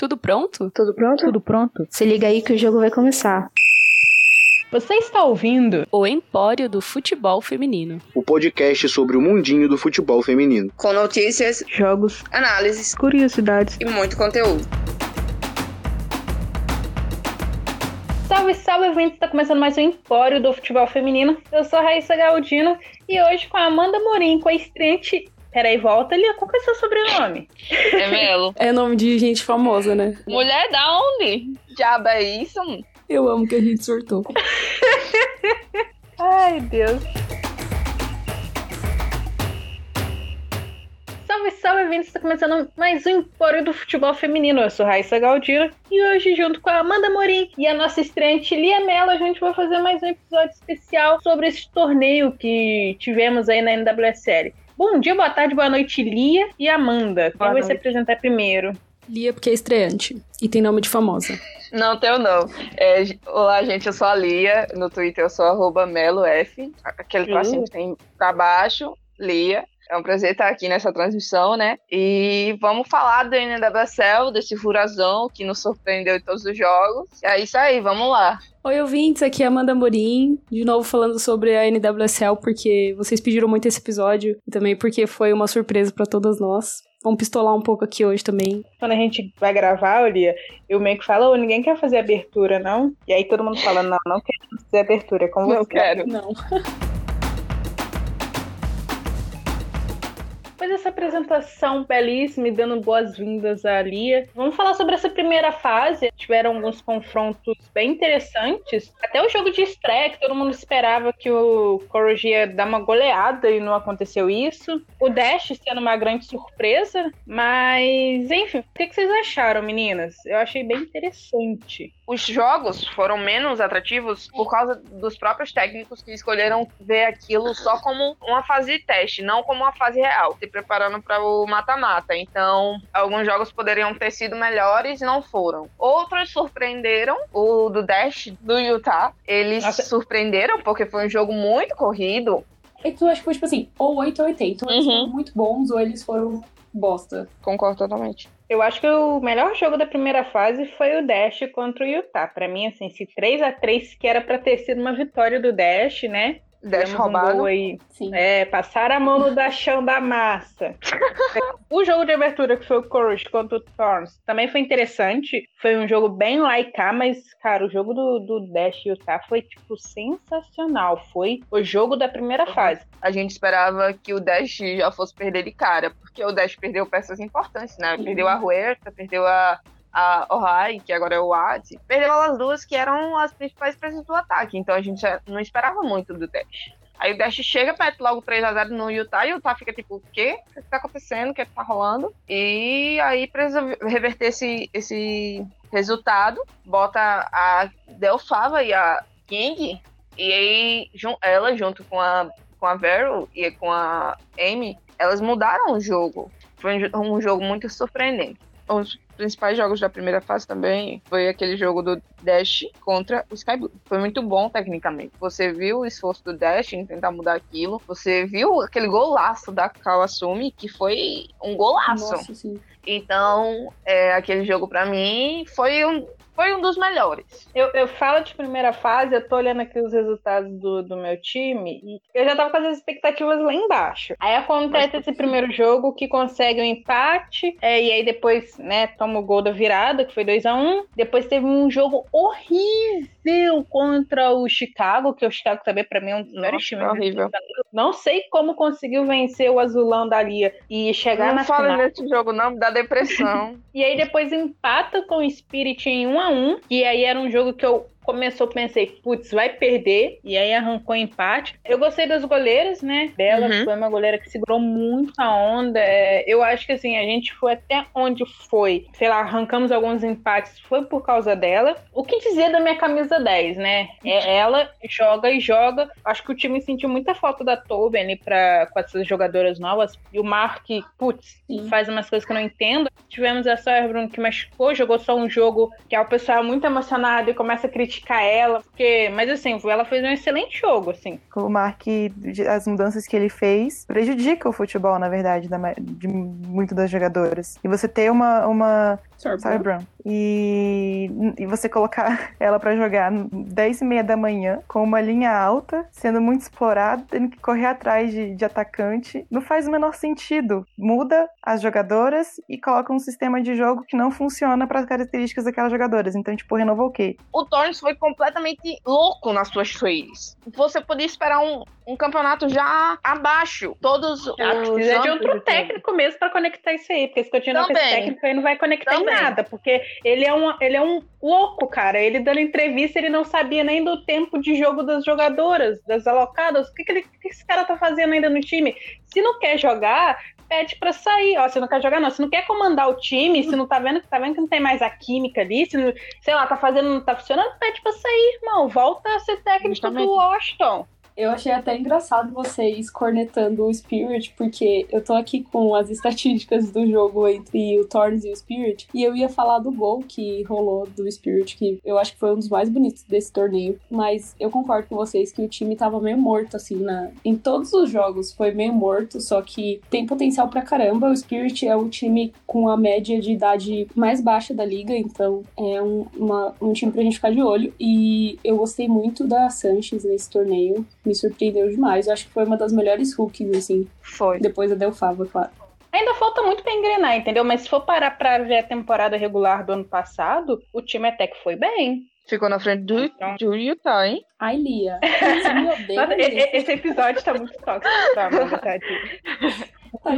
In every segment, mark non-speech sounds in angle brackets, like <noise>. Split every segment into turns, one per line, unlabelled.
Tudo pronto?
Tudo pronto?
Tudo pronto?
Se liga aí que o jogo vai começar.
Você está ouvindo
O Empório do Futebol Feminino.
O podcast sobre o mundinho do futebol feminino.
Com notícias,
jogos,
análises
curiosidades.
e muito conteúdo.
Salve, salve, ouvintes! Está começando mais um Empório do Futebol Feminino. Eu sou a Raíssa Galdino e hoje com a Amanda Morim, com a estreante... Peraí, volta ali, qual que é o seu sobrenome?
É Melo.
É nome de gente famosa, né?
Mulher da onde? Diabo é isso?
Eu amo que a gente surtou.
Ai, Deus. Salve, salve, ouvintes! Está começando mais um Empório do Futebol Feminino. Eu sou Raíssa Galdino e hoje, junto com a Amanda Morim e a nossa estreante Lia Mello, a gente vai fazer mais um episódio especial sobre esse torneio que tivemos aí na NWSL. Bom dia, boa tarde, boa noite, Lia e Amanda. Quem vai se apresentar primeiro?
Lia porque é estreante e tem nome de famosa.
Não, teu não. É, olá, gente, eu sou a Lia. No Twitter eu sou arroba melof. Aquele tracinho que tem pra baixo, Lia. É um prazer estar aqui nessa transmissão, né? E vamos falar do NWSL, desse furazão que nos surpreendeu em todos os jogos. É isso aí, vamos lá.
Oi, ouvintes, aqui é a Amanda Morim, de novo falando sobre a NWSL, porque vocês pediram muito esse episódio e também porque foi uma surpresa pra todas nós. Vamos pistolar um pouco aqui hoje também.
Quando a gente vai gravar, Lia, eu meio que falo, "Ô, ninguém quer fazer abertura, não? E aí todo mundo fala, não, não quero fazer abertura, é com
Não
você.
quero.
Não. <laughs>
Depois dessa apresentação belíssima e dando boas-vindas à Lia, vamos falar sobre essa primeira fase. Tiveram alguns confrontos bem interessantes. Até o jogo de estreia, que todo mundo esperava que o Courage ia dar uma goleada e não aconteceu isso. O Dash sendo uma grande surpresa, mas enfim, o que vocês acharam, meninas? Eu achei bem interessante.
Os jogos foram menos atrativos por causa dos próprios técnicos que escolheram ver aquilo só como uma fase de teste, não como uma fase real, se preparando para o mata-mata. Então, alguns jogos poderiam ter sido melhores e não foram. Outros surpreenderam, o do Dash do Utah, eles
Nossa.
surpreenderam porque foi um jogo muito corrido.
Então, acho que foi tipo assim, ou 8 ou 80. Ou eles
Uhum.
foram muito bons, ou eles foram bosta.
Concordo totalmente.
Eu acho que o melhor jogo da primeira fase foi o Dash contra o Utah. Pra mim, assim, esse 3 a 3 que era pra ter sido uma vitória do Dash, né?
Dash
um
roubado.
gol aí.
Sim.
É, passar a mão no dachão da massa. <laughs> o jogo de abertura que foi o Courage contra o Thorns também foi interessante. Foi um jogo bem laicar, mas, cara, o jogo do, do Dash e Utah foi, tipo, sensacional. Foi o jogo da primeira fase.
a gente esperava que o Dash já fosse perder de cara, porque o Dash perdeu peças importantes, né? Perdeu a Huerta, perdeu a, a Ohai, que agora é o Wad. Perdeu as duas que eram as principais peças do ataque, então a gente não esperava muito do Dash. Aí o Dash chega, mete logo 3x0 no Utah, e o Utah fica tipo, o quê? O que tá acontecendo? O que tá rolando? E aí precisa reverter esse, esse resultado, bota a Delfava e a King, e aí ela junto com a com a Vero e com a Amy, elas mudaram o jogo. Foi um jogo muito surpreendente. Principais jogos da primeira fase também foi aquele jogo do Dash contra o Sky Blue. Foi muito bom tecnicamente. Você viu o esforço do Dash em tentar mudar aquilo. Você viu aquele golaço da Kawasumi, que foi um golaço.
Nossa.
Então, é, aquele jogo pra mim foi um, foi um dos melhores.
Eu, eu falo de primeira fase, eu tô olhando aqui os resultados do, do meu time e eu já tava com as expectativas lá embaixo. Aí acontece esse primeiro jogo que consegue um empate, é, e aí depois, né, toma o gol da virada, que foi 2 a 1 Depois teve um jogo horrível contra o Chicago, que o Chicago também pra mim é um dos melhores times.
horrível.
Não sei como conseguiu vencer o azulão da Lia e chegar
não
na
fala
final.
desse jogo não, me dá depressão. <laughs>
E aí depois empata com o Spirit em 1 a 1 E aí era um jogo que eu começou, pensei, putz, vai perder. E aí arrancou empate. Eu gostei das goleiras, né? Dela
Uhum.
foi uma goleira que segurou muito a onda. É, Eu acho que assim, a gente foi até onde foi. Sei lá, arrancamos alguns empates, foi por causa dela. O que dizer da minha camisa 10, né? É ela joga e joga. Acho que o time sentiu muita falta da Tobin ali pra, com essas jogadoras novas. E o Mark, putz,
Sim.
faz umas coisas que eu não entendo. Tivemos a Sawyer Bruno que machucou, jogou só um jogo que é o pessoal muito emocionado e começa a criticar ela, porque, mas assim, ela fez um excelente jogo, assim.
O Mark, as mudanças que ele fez, prejudica o futebol, na verdade, da de muito das jogadoras. E você ter uma, uma Cyberbrum. E, e você colocar <laughs> ela pra jogar 10 e meia da manhã, com uma linha alta, sendo muito explorada, tendo que correr atrás de, de atacante, não faz o menor sentido. Muda as jogadoras e coloca um sistema de jogo que não funciona para as características daquelas jogadoras. Então, tipo, renovou o quê?
O Foi completamente louco nas suas trades. Você podia esperar um, um campeonato já abaixo. Todos os
precisa de outro técnico mesmo pra conectar isso aí, porque esse continuar com esse técnico aí não vai conectar
Também.
em nada, porque ele é, um, ele é um louco, cara. Ele dando entrevista, ele não sabia nem do tempo de jogo das jogadoras, das alocadas. O que, que, ele, o que esse cara tá fazendo ainda no time? Se não quer jogar, pede pra sair. Ó, se não quer jogar, não. Se não quer comandar o time, se não tá vendo, tá vendo que não tem mais a química ali, se não, sei lá, tá fazendo, não tá funcionando, pede pra sair, irmão. Volta a ser técnico
Justamente.
do Washington.
Eu achei até engraçado vocês cornetando o Spirit, porque eu tô aqui com as estatísticas do jogo entre o Thorns e o Spirit, e eu ia falar do gol que rolou do Spirit, que eu acho que foi um dos mais bonitos desse torneio, mas eu concordo com vocês que o time tava meio morto, assim, na... em todos os jogos foi meio morto, só que tem potencial pra caramba. O Spirit é o time com a média de idade mais baixa da liga, então é um, uma- um time pra gente ficar de olho, e eu gostei muito da Sanches nesse torneio me surpreendeu demais. Eu acho que foi uma das melhores rookies, assim,
Foi.
depois da Delfava, claro.
Ainda falta muito pra engrenar, entendeu? Mas se for parar pra ver a temporada regular do ano passado, o time até que foi bem.
Ficou na frente do, do Utah, hein?
Ai, Lia, você me odeia,
Nossa, esse episódio tá muito tóxico tadinha.
Tá.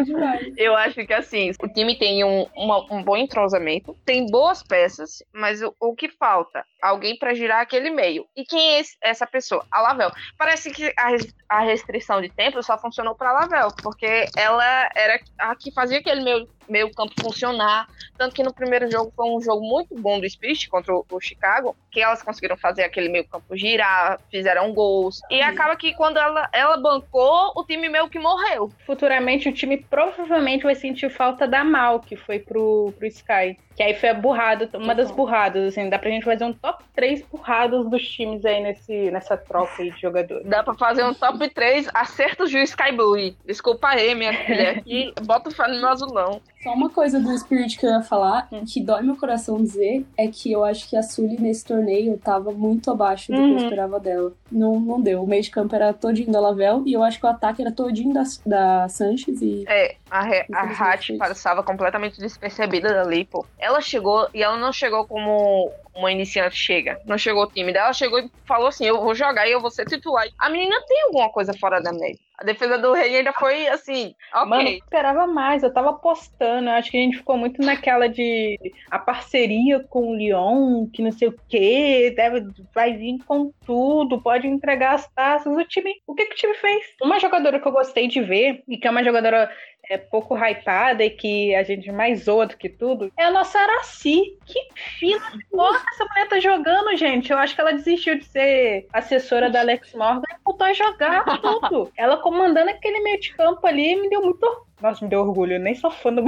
Eu acho que assim, o time tem um, uma- um bom entrosamento, tem boas peças, mas o, o que falta? Alguém pra girar aquele meio. E quem é esse- essa pessoa? A Lavel. Parece que a, a restrição de tempo só funcionou pra Lavel, porque ela era a que fazia aquele meio, meio campo funcionar. Tanto que no primeiro jogo foi um jogo muito bom do Spirit contra o, Chicago, que elas conseguiram fazer aquele meio campo girar, fizeram gols. E acaba que quando ela, ela bancou, o time meio que morreu.
Futuramente o time provavelmente vai sentir falta da Mal, que foi pro, pro Sky. Que aí foi a burrada, uma das burradas, assim, dá pra gente fazer um top 3 burradas dos times aí nesse, nessa troca aí de jogadores.
Dá pra fazer um top 3 acertos de Sky Blue. Desculpa aí, minha filha. <laughs> Aqui, bota o fé no meu azulão.
Só uma coisa do Spirit que eu ia falar, que dói meu coração dizer, é que eu acho que a Sully nesse torneio tava muito abaixo do que
Uhum.
eu esperava dela. Não, não deu. O meio de campo era todinho da Lavel e eu acho que o ataque era todinho da, da Sanches e
É, a, Re- a
Infelizmente
Hat
foi isso.
passava completamente despercebida dali, pô. Ela chegou e ela não chegou como uma iniciante chega. Não chegou tímida. Ela chegou e falou assim: Eu vou jogar e eu vou ser titular. A menina tem alguma coisa fora da média. A defesa do Rei ainda foi assim, ok.
Mano, eu esperava mais, eu tava apostando. Eu acho que a gente ficou muito naquela de a parceria com o Lyon, que não sei o quê, deve, vai vir com tudo, pode entregar as taças. O time, o que, que o time fez? Uma jogadora que eu gostei de ver, e que é uma jogadora é, pouco hypada e que a gente mais zoa do que tudo, é a nossa Araci. Que fina de porra essa mulher tá jogando, gente. Eu acho que ela desistiu de ser assessora da Alex Morgan e voltou a jogar tudo. <laughs> Ela comandando aquele meio de campo ali me deu muito. Nossa, me deu orgulho, eu nem sou fã do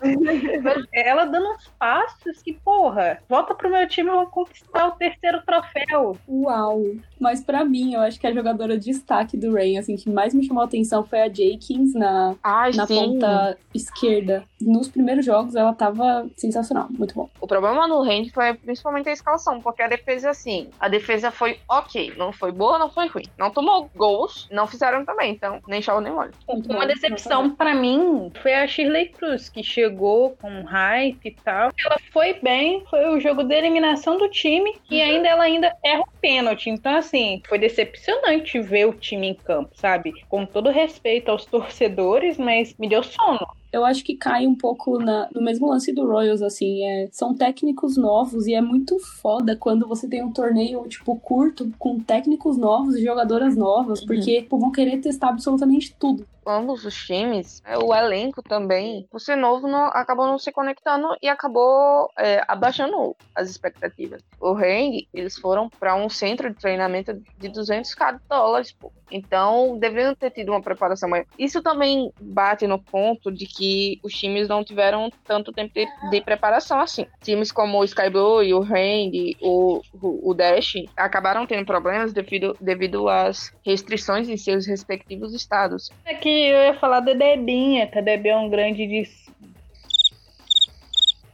<laughs> Ela dando uns passos que, porra, volta pro meu time e vamos conquistar o terceiro troféu.
Uau! Mas pra mim, eu acho que a jogadora de destaque do Rain, assim, que mais me chamou a atenção foi a Jenkins na,
Ai,
na
sim.
ponta esquerda. Nos primeiros jogos, ela tava sensacional, muito bom.
O problema no Rand foi principalmente a escalação, porque a defesa, assim, a defesa foi ok. Não foi boa, não foi ruim. Não tomou gols, não fizeram também, então nem chove nem molho.
Muito
Uma
bom.
decepção pra mim foi a Shirley Cruz, que chegou com hype e tal. Ela foi bem, foi o jogo de eliminação do time e ainda ela ainda erra o pênalti. Então, assim, foi decepcionante ver o time em campo, sabe? Com todo respeito aos <laughs> torcedores, mas me deu sono.
Eu acho que cai um pouco na- no mesmo lance do Royals, assim, é, são técnicos novos e é muito foda quando você tem um torneio, tipo, curto, com técnicos novos e jogadoras novas, porque tipo, vão querer testar absolutamente tudo.
Ambos os times, é, o elenco também, por ser novo, não, acabou não se conectando e acabou é, abaixando as expectativas. O Hang, eles foram para um centro de treinamento de 200k dólares, pô. Então, deveriam ter tido uma preparação maior. Isso também bate no ponto de que os times não tiveram tanto tempo de, de preparação assim. Times como o Sky Blue o Hang, o, o, o Dash, acabaram tendo problemas devido, devido às restrições em seus respectivos estados.
Aqui eu ia falar da Debinha, que a Debi é um grande.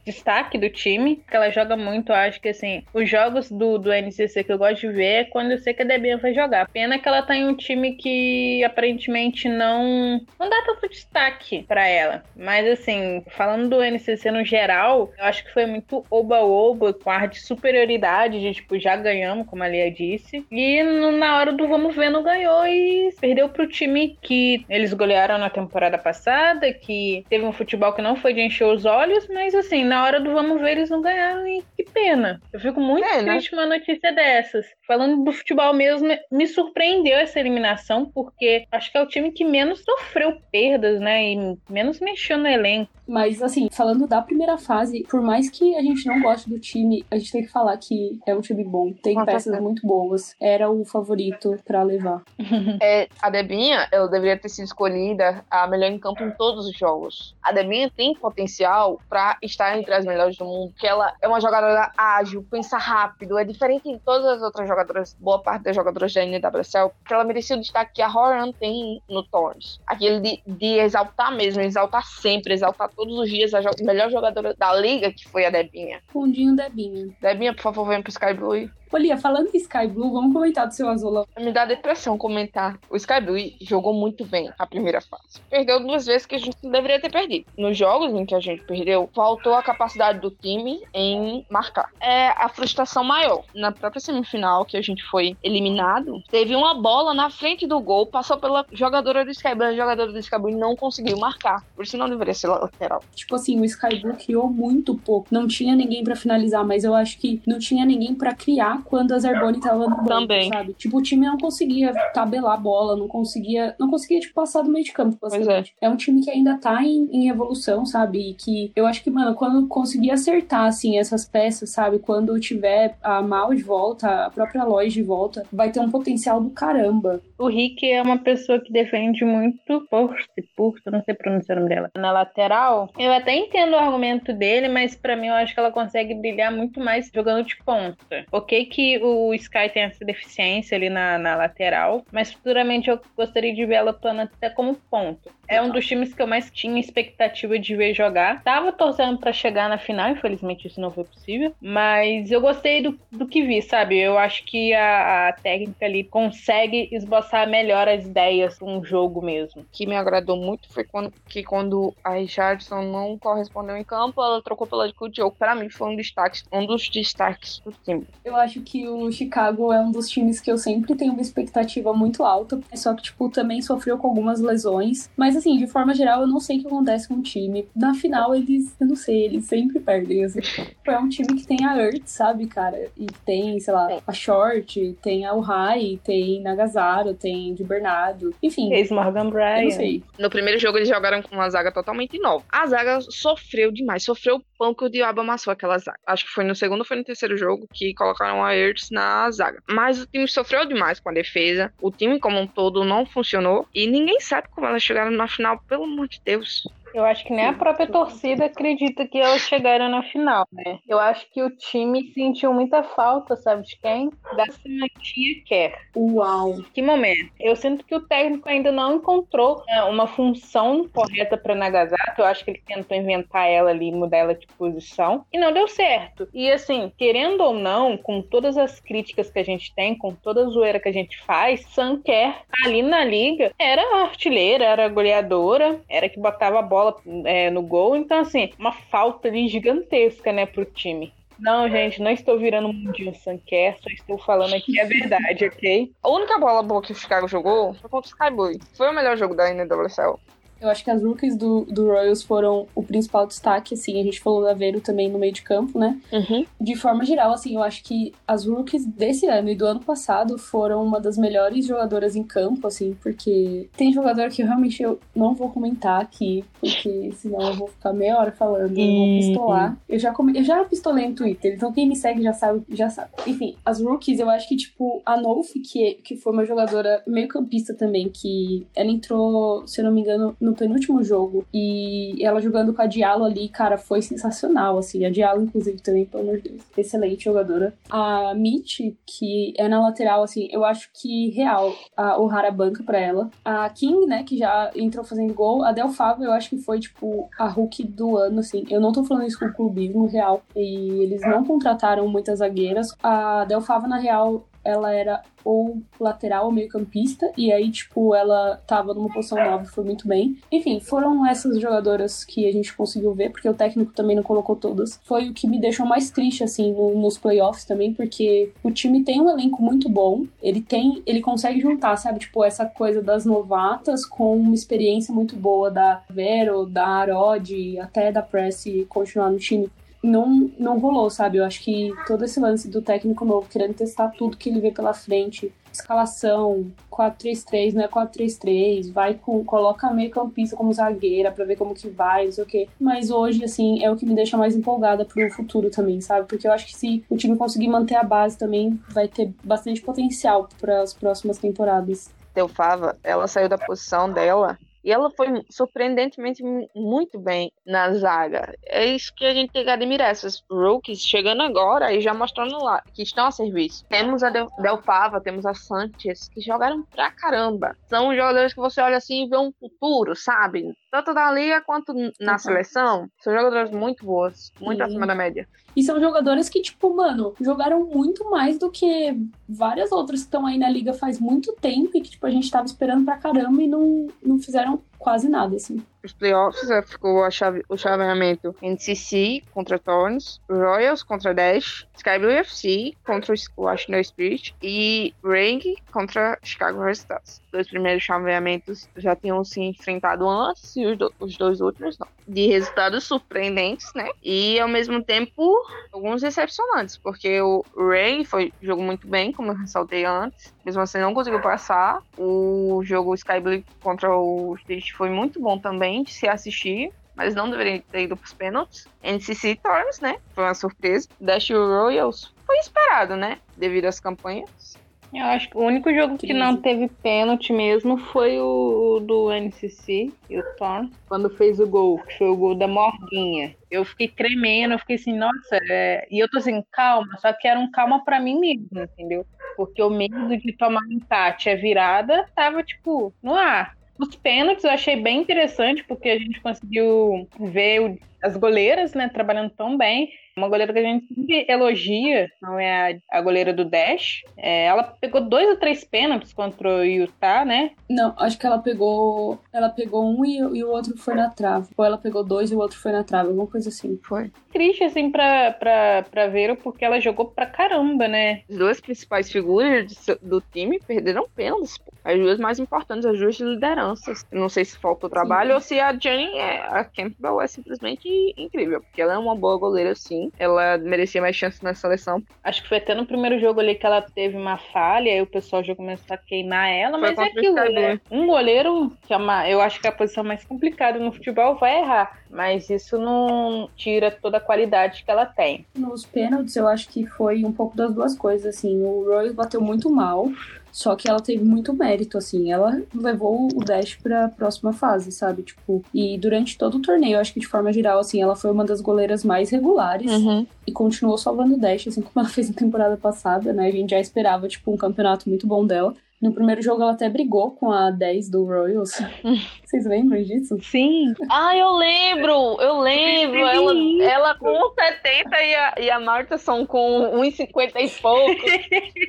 Destaque do time, que ela joga muito. Acho que, assim, os jogos do, do NCC que eu gosto de ver é quando eu sei que a Debinha vai jogar. Pena que ela tá em um time que aparentemente não, não dá tanto destaque para ela. Mas, assim, falando do NCC no geral, eu acho que foi muito oba-oba, com ar de superioridade, de tipo, já ganhamos, como a Lia disse. E no, na hora do vamos ver, não ganhou e perdeu pro time que eles golearam na temporada passada, que teve um futebol que não foi de encher os olhos, mas assim, na hora do vamos ver, eles não ganharam e que pena. Eu fico muito
É, né?
triste uma notícia dessas. Falando do futebol mesmo, me surpreendeu essa eliminação, porque acho que é o time que menos sofreu perdas, né? E menos mexeu no elenco.
Mas, assim, falando da primeira fase, por mais que a gente não goste do time, a gente tem que falar que é um time bom. Tem
Com
peças muito boas. Era o favorito pra levar. <laughs>
É, a Debinha, ela deveria ter sido escolhida a melhor em campo em todos os jogos. A Debinha tem potencial pra estar entre as melhores do mundo, porque ela é uma jogadora ágil, pensa rápido, é diferente de todas as outras jogadoras, boa parte das jogadoras da NWSL, porque ela merecia o destaque que a Horan tem no Torns. Aquele de, de exaltar mesmo, exaltar sempre, exaltar todos os dias a jo- melhor jogadora da liga, que foi a Debinha.
Fundinho Debinha.
Debinha, por favor, venha pro Sky Blue.
Ô, Lia, falando em Sky Blue, vamos comentar do seu azulão.
Me dá depressão comentar. O Sky Blue jogou muito bem a primeira fase. Perdeu duas vezes que a gente não deveria ter perdido. Nos jogos em que a gente perdeu, faltou a capacidade do time em marcar. É a frustração maior. Na própria semifinal, que a gente foi eliminado, teve uma bola na frente do gol, passou pela jogadora do Sky Blue, a jogadora do Sky Blue não conseguiu marcar. Por isso não deveria ser lateral.
Tipo assim, o Sky Blue criou muito pouco. Não tinha ninguém pra finalizar, mas eu acho que não tinha ninguém pra criar quando a Zarboni tava no banco,
Também.
sabe? Tipo, o time não conseguia tabelar a bola, não conseguia, não conseguia tipo passar do meio de campo, basicamente. É. um time que ainda tá em, em evolução, sabe? E que eu acho que, mano, quando conseguir acertar assim essas peças, sabe? Quando tiver a Mal de volta, a própria Lois de volta, vai ter um potencial do caramba.
O Rick é uma pessoa que defende muito Porto, Porto, não sei pronunciar o nome dela. Na lateral, eu até entendo o argumento dele, mas pra mim eu acho que ela consegue brilhar muito mais jogando de ponta. Ok que o Sky tem essa deficiência ali na, na lateral, mas futuramente eu gostaria de ver ela atuando até como ponto. É um dos times que eu mais tinha expectativa de ver jogar. Tava torcendo pra chegar na final, infelizmente isso não foi possível. Mas eu gostei do, do que vi, sabe? Eu acho que a, a técnica ali consegue esboçar melhor as ideias pra um jogo mesmo.
O que me agradou muito foi quando, que quando a Richardson não correspondeu em campo, ela trocou pela de Kutio. Pra mim foi um destaque, um dos destaques do time.
Eu acho que o Chicago é um dos times que eu sempre tenho uma expectativa muito alta. Só que, tipo, também sofreu com algumas lesões. Mas, assim, de forma geral, eu não sei o que acontece com o time. Na final, eles, eu não sei, eles sempre perdem. Assim. Tipo, é um time que tem a Earth, sabe, cara? E tem, sei lá, a Short, tem a Uhai, tem Nagazaro, tem de Bernardo. Enfim,
Fez Morgan
eu não
Bryan.
sei.
No primeiro jogo eles jogaram com uma zaga totalmente nova. A zaga sofreu demais, sofreu o pão que o diabo amassou aquela zaga. Acho que foi no segundo ou foi no terceiro jogo que colocaram a Ertz na zaga. Mas o time sofreu demais com a defesa. O time como um todo não funcionou. E ninguém sabe como elas chegaram na final, pelo amor de Deus.
Eu acho que nem a própria torcida acredita que elas chegaram na final, né? Eu acho que o time sentiu muita falta, sabe de quem? Da Tia Kerr.
Uau.
Que momento? Eu sinto que o técnico ainda não encontrou né, uma função correta para Nagasato. Eu acho que ele tentou inventar ela ali, mudar ela de posição e não deu certo. E assim, querendo ou não, com todas as críticas que a gente tem, com toda a zoeira que a gente faz, Sam Kerr ali na liga era artilheira, era goleadora, era que botava a bola é, no gol. Então assim, uma falta ali gigantesca, né, pro time. Não, gente, não estou virando um mundinho Sanquer, só estou falando aqui a verdade, ok?
A única bola boa que o Chicago jogou foi contra o Skyboy. Foi o melhor jogo da NWSL.
Eu acho que as rookies do, do Royals foram o principal destaque, assim. A gente falou da Vero também no meio de campo, né?
Uhum.
De forma geral, assim, eu acho que as rookies desse ano e do ano passado foram uma das melhores jogadoras em campo, assim, porque tem jogador que realmente eu não vou comentar aqui, porque senão eu vou ficar meia hora falando, eu vou pistolar. Eu já, come... eu já pistolei no Twitter, então quem me segue já sabe, já sabe. Enfim, as rookies, eu acho que, tipo, a Nolf, que, que foi uma jogadora meio campista também, que ela entrou, se eu não me engano, no no penúltimo jogo. E ela jogando com a Diallo ali, cara, foi sensacional, assim. A Diallo, inclusive, também, pelo amor de Deus. Excelente jogadora. A Mitch, que é na lateral, assim, eu acho que real a O'Hara banca pra ela. A King, né, que já entrou fazendo gol. A Delfava, eu acho que foi, tipo, a Hulk do ano, assim. Eu não tô falando isso com clubismo real. E eles não contrataram muitas zagueiras. A Delfava, na real, ela era ou lateral ou meio campista, e aí, tipo, ela tava numa posição nova foi muito bem. Enfim, foram essas jogadoras que a gente conseguiu ver, porque o técnico também não colocou todas. Foi o que me deixou mais triste, assim, no, nos playoffs também, porque o time tem um elenco muito bom, ele tem, ele consegue juntar, sabe, tipo, essa coisa das novatas com uma experiência muito boa da Vero, da Arod, até da Press continuar no time não, não rolou, sabe? Eu acho que todo esse lance do técnico novo, querendo testar tudo que ele vê pela frente, escalação, 4-3-3, não é 4-3-3, vai com, coloca meio campista como zagueira pra ver como que vai, não sei o quê. Mas hoje, assim, é o que me deixa mais empolgada pro futuro também, sabe? Porque eu acho que se o time conseguir manter a base também, vai ter bastante potencial para as próximas temporadas.
Teufava, ela saiu da posição dela e ela foi surpreendentemente muito bem na zaga. É isso que a gente tem que admirar. Essas rookies chegando agora e já mostrando lá que estão a serviço. Temos a Del, Del Pava, temos a Sanchez, que jogaram pra caramba. São jogadores que você olha assim e vê um futuro, sabe? Tanto na liga quanto na uhum. seleção. São jogadores muito boas, muito Sim. acima da média.
E são jogadores que, tipo, mano, jogaram muito mais do que várias outras que estão aí na liga faz muito tempo e que, tipo, a gente tava esperando pra caramba e não, não fizeram quase nada, assim.
Os playoffs é, ficou chave, o chaveamento NCC contra Thorns, Royals contra Dash, Sky Blue FC contra o Washington Spirit e Ring contra Chicago Stars. Os dois primeiros chaveamentos já tinham se enfrentado antes e os, do, os dois últimos não. De resultados surpreendentes, né? E ao mesmo tempo alguns decepcionantes, porque o Ring foi jogou muito bem, como eu ressaltei antes, mesmo assim não conseguiu passar. O jogo Sky Blue contra o Spirit foi muito bom também de se assistir mas não deveria ter ido para os pênaltis. NCC Torns, né? Foi uma surpresa. Dash Royals foi esperado, né? Devido às campanhas.
Eu acho que o único jogo que não teve pênalti mesmo foi o, do NCC e o Thorn, quando fez o gol, que foi o gol da Morguinha. Eu fiquei tremendo, eu fiquei assim, nossa, é... e eu tô assim, calma, só que era um calma para mim mesmo, entendeu? Porque o medo de tomar um empate a virada tava, tipo, no ar. Os pênaltis eu achei bem interessante, porque a gente conseguiu ver as goleiras, né, trabalhando tão bem. Uma goleira que a gente sempre elogia, não é a, a goleira do Dash. É, ela pegou dois ou três pênaltis contra o Utah, né?
Não, acho que ela pegou. Ela pegou um e, e, o outro foi na trave. Ou ela pegou dois e o outro foi na trave, alguma coisa assim.
Foi.
Triste, assim, pra, pra, pra Vero, porque ela jogou pra caramba, né?
As duas principais figuras do time perderam pênaltis, pô. As duas mais importantes, as duas lideranças. Não sei se faltou trabalho sim. ou se a Jenny, é, a Campbell é simplesmente incrível, porque ela é uma boa goleira, sim. Ela merecia mais chances na seleção.
Acho que foi até no primeiro jogo ali que ela teve uma falha, e o pessoal já começou a queimar ela, foi mas é aquilo, né? Um goleiro, que é uma, eu acho que é a posição mais complicada no futebol, vai errar. Mas isso não tira toda a qualidade que ela tem.
Nos pênaltis, eu acho que foi um pouco das duas coisas, assim. O Roy bateu muito mal. Só que ela teve muito mérito, assim. Ela levou o Dash pra próxima fase, sabe? Tipo, e durante todo o torneio, acho que de forma geral, assim, ela foi uma das goleiras mais regulares.
Uhum.
E continuou salvando o Dash, assim como ela fez na temporada passada, né? A gente já esperava, tipo, um campeonato muito bom dela. No primeiro jogo ela até brigou com a 10 do Royals. <laughs> Vocês lembram disso?
Sim.
Ah, eu lembro! Eu lembro! Ela, ela com 70 e a, e a Marta são com 1,50 e pouco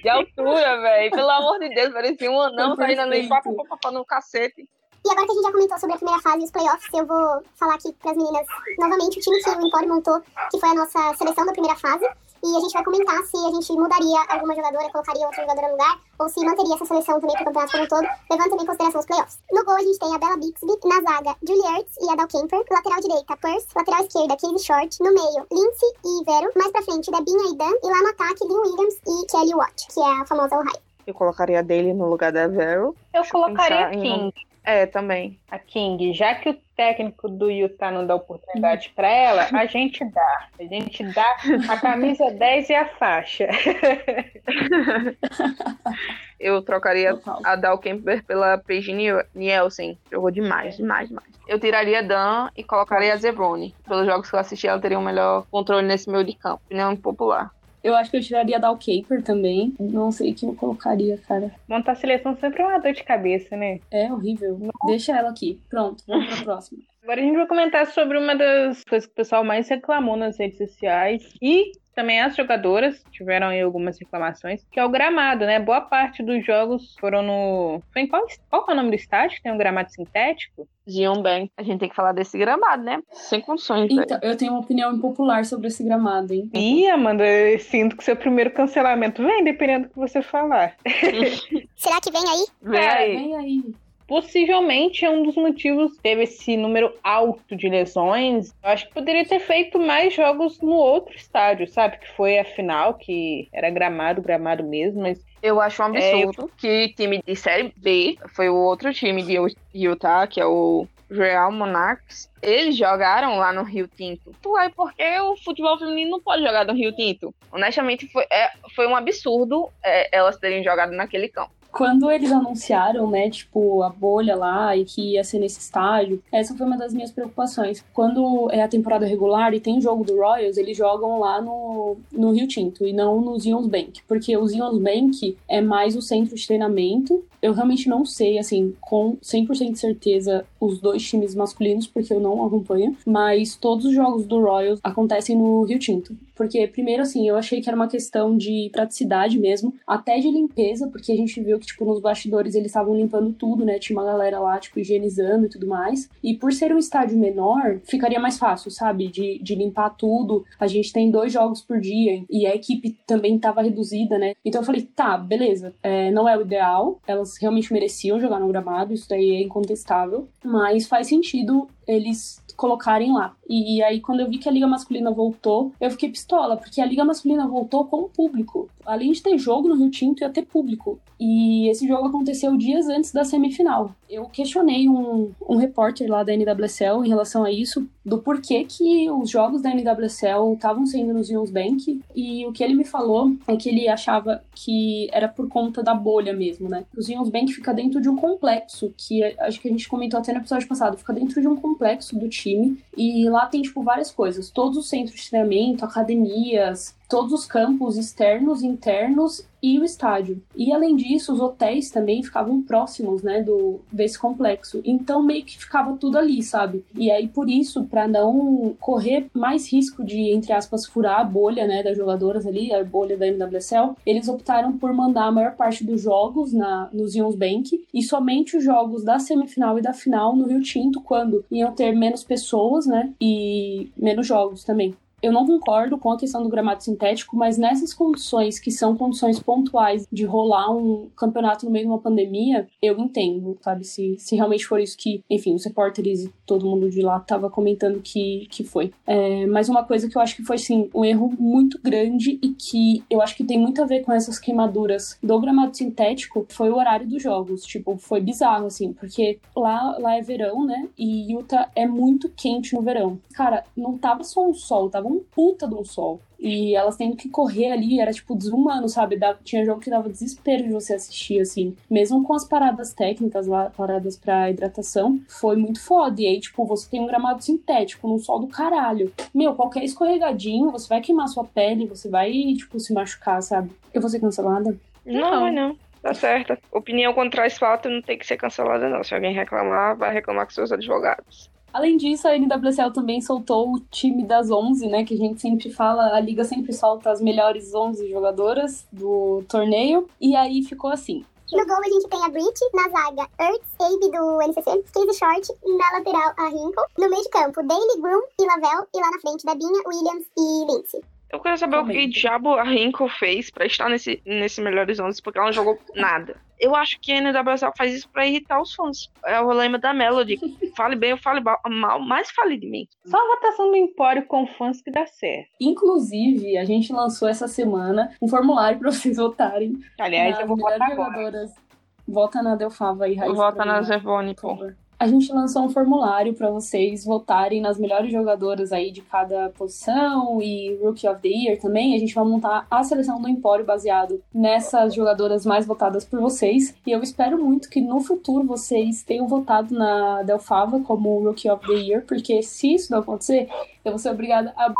de altura, velho. Pelo amor de Deus, parecia um anão saindo ali no cacete.
E agora que a gente já comentou sobre a primeira fase e os playoffs, eu vou falar aqui para as meninas novamente o time que o Empório montou, que foi a nossa seleção da primeira fase. E a gente vai comentar se a gente mudaria alguma jogadora, colocaria outra jogadora no lugar, ou se manteria essa seleção também para o campeonato como um todo, levando também em consideração os playoffs. No gol a gente tem a Bella Bixby, na zaga, Julie Ertz e a Dal Kemper, lateral direita, Purse, lateral esquerda, Casey Short, no meio, Lindsay e Vero, mais pra frente, Debinha e Dan, e lá no ataque, Lynn Williams e Kelly Watt, que é a famosa Ohio.
Eu colocaria dele no lugar da Vero.
Eu Deixa colocaria a King.
É, também.
A King, já que o técnico do Utah não dá oportunidade para ela, a gente dá. A gente dá a camisa <laughs> 10 e a faixa. <laughs>
eu trocaria a Dal Kemper pela Paige Nie- Nielsen. Jogou demais, demais, demais. Eu tiraria a Dan e colocaria a Zebroni. Pelos jogos que eu assisti, ela teria um melhor controle nesse meio de campo. Opinião impopular.
Eu acho que eu tiraria a Dal Caper também. Não sei quem eu colocaria, cara.
Montar a seleção sempre é uma dor de cabeça, né?
É horrível. Deixa ela aqui. Pronto, vamos pra próxima.
Agora a gente vai comentar sobre uma das coisas que o pessoal mais reclamou nas redes sociais e também as jogadoras tiveram aí algumas reclamações, que é o gramado, né? Boa parte dos jogos foram no. Foi em qual, qual que é o nome do estádio? que Tem um gramado sintético?
Zion bem. A gente tem que falar desse gramado, né? Sem condições, velho.
Então, eu tenho uma opinião impopular sobre esse gramado, hein?
Ih, Amanda, eu sinto que seu primeiro cancelamento vem, dependendo do que você falar. <laughs>
Será que vem aí?
Vem
Cara,
aí.
Vem aí.
Possivelmente é um dos motivos que teve esse número alto de lesões. Eu acho que poderia ter feito mais jogos no outro estádio, sabe? Que foi a final, que era gramado, gramado mesmo, mas
Eu acho um absurdo que time de Série B, foi o outro time de Utah, que é o Real Monarchs, eles jogaram lá no Rio Tinto. Tu é porque o futebol feminino não pode jogar no Rio Tinto. Honestamente, foi, é, foi um absurdo é, elas terem jogado naquele campo.
Quando eles anunciaram, né, tipo, a bolha lá e que ia ser nesse estádio, essa foi uma das minhas preocupações. Quando é a temporada regular e tem jogo do Royals, eles jogam lá no, no Rio Tinto e não no Zions Bank, porque o Zions Bank é mais o centro de treinamento. Eu realmente não sei, assim, com 100% de certeza os dois times masculinos, porque eu não acompanho, mas todos os jogos do Royals acontecem no Rio Tinto. Porque, primeiro, assim, eu achei que era uma questão de praticidade mesmo, até de limpeza, porque a gente viu que, tipo, nos bastidores eles estavam limpando tudo, né? Tinha uma galera lá, tipo, higienizando e tudo mais. E por ser um estádio menor, ficaria mais fácil, sabe? De, de limpar tudo. A gente tem dois jogos por dia e a equipe também tava reduzida, né? Então eu falei, tá, beleza, é, não é o ideal, elas realmente mereciam jogar no gramado, isso daí é incontestável, mas faz sentido eles colocarem lá. E, e, aí, quando eu vi que a Liga Masculina voltou, eu fiquei pistola, porque a Liga Masculina voltou com o público. Além de ter jogo no Rio Tinto, ia ter público. E esse jogo aconteceu dias antes da semifinal. Eu questionei um, um repórter lá da NWSL em relação a isso, do porquê que os jogos da NWSL estavam sendo no Zions Bank. E o que ele me falou é que ele achava que era por conta da bolha mesmo, né? O Zions Bank fica dentro de um complexo, que acho que a gente comentou até no episódio passado, fica dentro de um complexo do time. E lá tem, tipo, várias coisas. Todos os centros de treinamento, academias, todos os campos externos, internos e o estádio. E além disso, os hotéis também ficavam próximos, né, do desse complexo. Então meio que ficava tudo ali, sabe? E aí por isso, para não correr mais risco de entre aspas furar a bolha, né, das jogadoras ali, a bolha da NWSL, eles optaram por mandar a maior parte dos jogos na no Zions Bank e somente os jogos da semifinal e da final no Rio Tinto, quando iam ter menos pessoas, né, e menos jogos também. Eu não concordo com a questão do gramado sintético, mas nessas condições que são condições pontuais de rolar um campeonato no meio de uma pandemia, eu entendo, sabe? Se, se realmente for isso que, enfim, os repórteres e todo mundo de lá tava comentando que, que foi. É, mas uma coisa que eu acho que foi, sim, um erro muito grande e que eu acho que tem muito a ver com essas queimaduras do gramado sintético foi o horário dos jogos. Tipo, foi bizarro, assim, porque lá, lá é verão, né? E Utah é muito quente no verão. Cara, não tava só um sol, tava um puta de um sol. E elas tendo que correr ali, era tipo desumano, sabe? Dava, tinha jogo que dava desespero de você assistir, assim. Mesmo com as paradas técnicas lá, paradas pra hidratação, foi muito foda. E aí, tipo, você tem um gramado sintético num sol do caralho. Meu, qualquer escorregadinho, você vai queimar sua pele, você vai, tipo, se machucar, sabe? Eu vou ser cancelada?
Não, vai não. Tá certo. Opinião traz falta não tem que ser cancelada, não. Se alguém reclamar, vai reclamar com seus advogados.
Além disso, a NWSL também soltou o time das 11, né? Que a gente sempre fala, a liga sempre solta as melhores 11 jogadoras do torneio. E aí ficou assim.
No gol a gente tem a Brit, na zaga, Ertz, Abe do NCC, Casey Short, na lateral a Rinkle, no meio de campo, Daily, Groom e Lavelle, e lá na frente Debinha, Williams e Lindsay.
Eu quero saber o que diabo a Rinko fez pra estar nesse, nesse Melhores 11, porque ela não jogou nada. Eu acho que a NWSL faz isso pra irritar os fãs. É o lema da Melody. <laughs> Fale bem ou fale mal, mas fale de mim.
Só a votação do Empório com fãs que dá certo.
Inclusive, a gente lançou essa semana um formulário pra vocês votarem.
Aliás, eu vou votar agora.
jogadoras. Vota na Delfava aí, Raíssa.
Vota na
mim,
Zevone,
por
pô.
A gente lançou um formulário para vocês votarem nas melhores jogadoras aí de cada posição e Rookie of the Year também. A gente vai montar a seleção do Empório baseado nessas jogadoras mais votadas por vocês. E eu espero muito que no futuro vocês tenham votado na Delfava como Rookie of the Year, porque se isso não acontecer, eu vou ser obrigada a.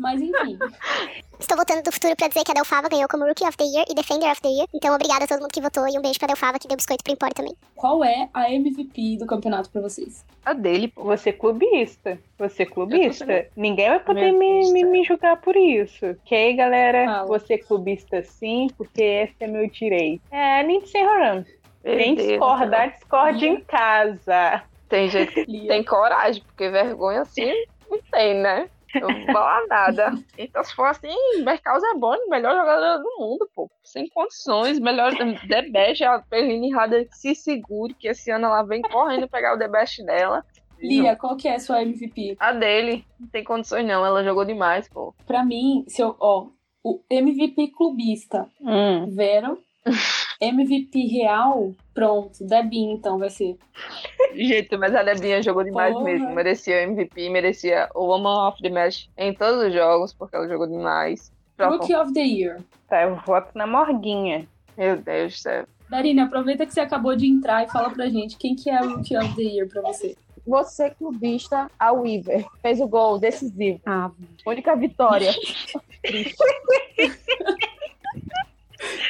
Mas enfim. <laughs>
Estou votando do futuro pra dizer que a Delfava ganhou como Rookie of the Year e Defender of the Year. Então, obrigada a todo mundo que votou e um beijo pra Delfava que deu biscoito pro Empório também.
Qual é a MVP do campeonato pra vocês?
A dele.
Você clubista. Você clubista.
Eu
Ninguém vai poder me, me, me julgar por isso. Ok, galera?
Fala.
Você clubista sim, porque esse é meu direito. É, Lindsay Horan. Quem discordar, discorde em casa.
Tem gente que tem coragem, porque vergonha assim não tem, né? Eu não vou falar nada. Então, se for assim, Bercaus é bom, melhor jogador do mundo, pô. Sem condições, melhor The Best, a Perline Rada que se segure, que esse ano ela vem correndo pegar o The Best dela.
Lia, qual que é a sua MVP?
A dele, não tem condições não, ela jogou demais, pô.
Pra mim, se eu, ó, o MVP clubista,
Hum.
Vero. MVP real, pronto, Debinha então vai ser.
Gente, mas a Debinha jogou demais
Porra.
mesmo. Merecia o MVP, merecia o Woman of the Match em todos os jogos, porque ela jogou demais.
Rookie of the Year.
Tá, eu voto na Morguinha.
Meu Deus do céu.
Darine, aproveita que você acabou de entrar e fala pra gente quem que é a Rookie of the Year pra você.
Você, clubista, a Weaver. Fez o gol decisivo.
Ah,
Única vitória. <laughs>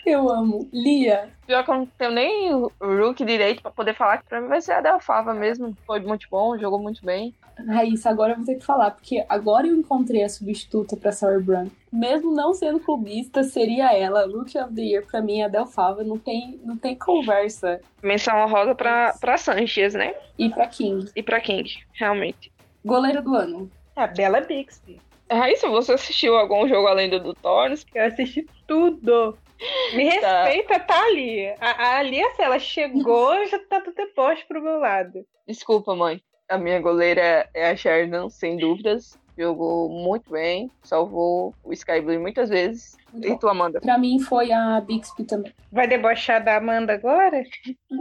eu amo. Lia,
Pior que eu não tenho nem o Rook direito pra poder falar que pra mim vai ser a Delfava mesmo. Foi muito bom, jogou muito bem.
Raíssa, agora eu vou ter que falar, porque agora eu encontrei a substituta pra Sour Brun. Mesmo não sendo clubista, seria ela. Rookie of the Year pra mim é a Delfava. Não tem, não tem conversa.
Menção honrosa pra, pra Sanchez, né?
E pra King.
E pra King, realmente.
Goleiro do ano.
A Bela Bixby.
Raíssa, você assistiu algum jogo além do, do Torres?
Eu assisti tudo. Me
Tá.
respeita, tá ali. A, a Alice, ela chegou <laughs> já tá tudo deposto pro meu lado.
Desculpa, mãe. A minha goleira é a Sheridan, sem dúvidas. Jogou muito bem, salvou o Sky Blue muitas vezes. E tu, Amanda?
Pra mim foi a Bixby também.
Vai debochar da Amanda agora?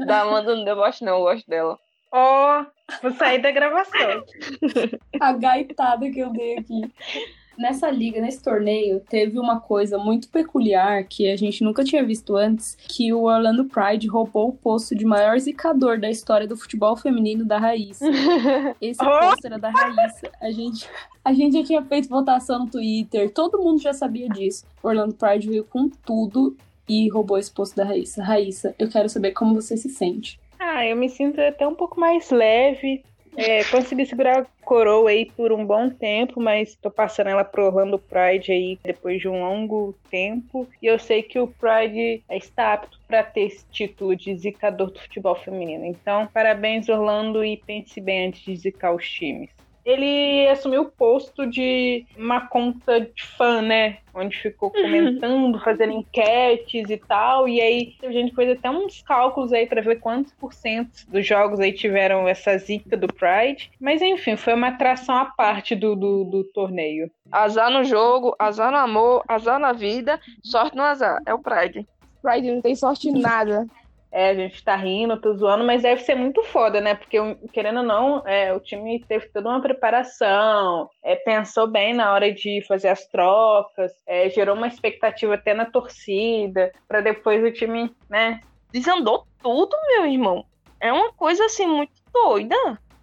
Da Amanda não deboche, não, eu gosto dela.
Ó, vou sair da gravação. <laughs>
A gaitada que eu dei aqui. Nessa liga, nesse torneio, teve uma coisa muito peculiar que a gente nunca tinha visto antes, que o Orlando Pride roubou o posto de maior zicador da história do futebol feminino da Raíssa. <laughs> Esse posto era da Raíssa. A gente, a gente já tinha feito votação no Twitter, todo mundo já sabia disso. O Orlando Pride veio com tudo e roubou esse posto da Raíssa. Raíssa, eu quero saber como você se sente.
Ah, eu me sinto até um pouco mais leve. É, consegui segurar a coroa aí por um bom tempo, mas tô passando ela pro Orlando Pride aí depois de um longo tempo. E eu sei que o Pride está apto para ter esse título de zicador do futebol feminino. Então, parabéns, Orlando, e pense bem antes de zicar os times. Ele assumiu o posto de uma conta de fã, né? Onde ficou comentando, fazendo enquetes e tal. E aí a gente fez até uns cálculos aí para ver quantos por cento dos jogos aí tiveram essa zica do Pride. Mas enfim, foi uma atração à parte do, do, do torneio.
Azar no jogo, azar no amor, azar na vida, sorte no azar. É o Pride.
Pride não tem sorte em nada.
É, a gente tá rindo, tô zoando, mas deve ser muito foda, né? Porque, querendo ou não, é, o time teve toda uma preparação, é, pensou bem na hora de fazer as trocas, é, gerou uma expectativa até na torcida, pra depois o time, né?
Desandou tudo, meu irmão. É uma coisa assim muito doida.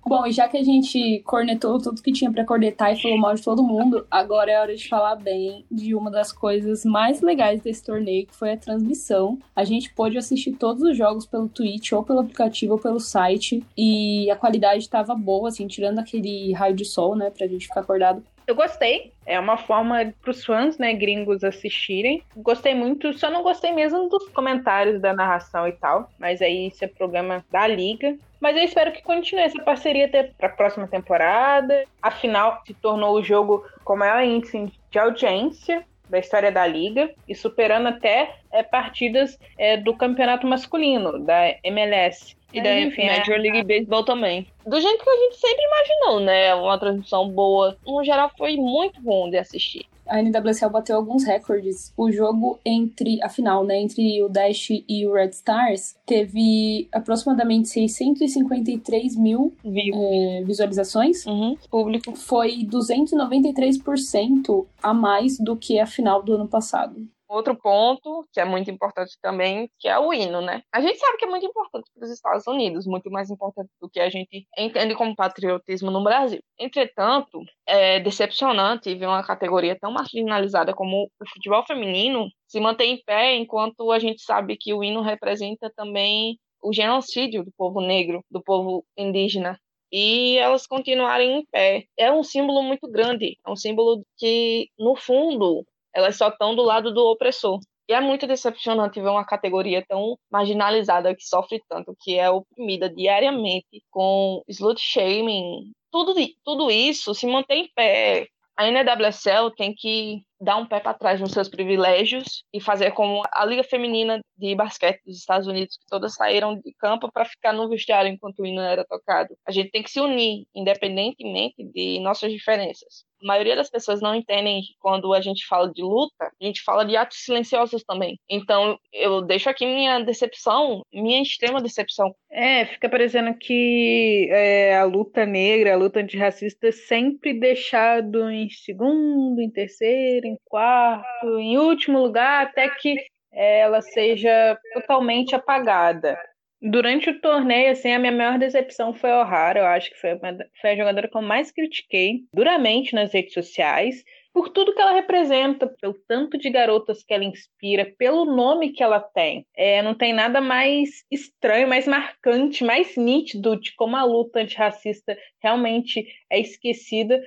Bom, e já que a gente cornetou tudo que tinha pra cornetar e falou mal de todo mundo, agora é hora de falar bem de uma das coisas mais legais desse torneio, que foi a transmissão. A gente pôde assistir todos os jogos pelo Twitch, ou pelo aplicativo, ou pelo site, e a qualidade estava boa, assim, tirando aquele raio de sol, né, pra gente ficar acordado.
Eu gostei. É uma forma para os fãs, né, gringos assistirem. Gostei muito, só não gostei mesmo dos comentários da narração e tal. Mas aí isso é problema da liga. Mas eu espero que continue essa parceria até para a próxima temporada. Afinal, se tornou o jogo com maior índice de audiência da história da liga e superando até é, partidas é, do campeonato masculino da MLS.
E
Mas,
da
enfim, é-
Major League Baseball também. Do jeito que a gente sempre imaginou, né? Uma transmissão boa. No geral, foi muito bom de assistir.
a NWSL bateu alguns recordes. O jogo entre a final, né, entre o Dash e o Red Stars, teve aproximadamente 653 mil é, visualizações.
Uhum, público.
Foi 293% a mais do que a final do ano passado.
Outro ponto que é muito importante também, que é o hino, né? A gente sabe que é muito importante para os Estados Unidos, muito mais importante do que a gente entende como patriotismo no Brasil. Entretanto, é decepcionante ver uma categoria tão marginalizada como o futebol feminino se manter em pé, enquanto a gente sabe que o hino representa também o genocídio do povo negro, do povo indígena, e elas continuarem em pé. É um símbolo muito grande, é um símbolo que, no fundo, elas só estão do lado do opressor. E é muito decepcionante ver uma categoria tão marginalizada que sofre tanto, que é oprimida diariamente com slut shaming. Tudo, tudo isso se mantém em pé. A NWSL tem que dar um pé para trás nos seus privilégios e fazer como a Liga Feminina de Basquete dos Estados Unidos, que todas saíram de campo para ficar no vestiário enquanto o hino era tocado. A gente tem que se unir, independentemente de nossas diferenças. A maioria das pessoas não entendem que quando a gente fala de luta, a gente fala de atos silenciosos também. Então, eu deixo aqui minha decepção, minha extrema decepção.
É, fica parecendo que é, a luta negra, a luta antirracista é sempre deixado em segundo, em terceiro, em quarto, em último lugar, até que ela seja totalmente apagada. Durante o torneio, assim, a minha maior decepção foi a O'Hara. Eu acho que foi, foi a jogadora que eu mais critiquei duramente nas redes sociais, por tudo que ela representa, pelo tanto de garotas que ela inspira, pelo nome que ela tem. É, não tem nada mais estranho, mais marcante, mais nítido de como a luta antirracista realmente é esquecida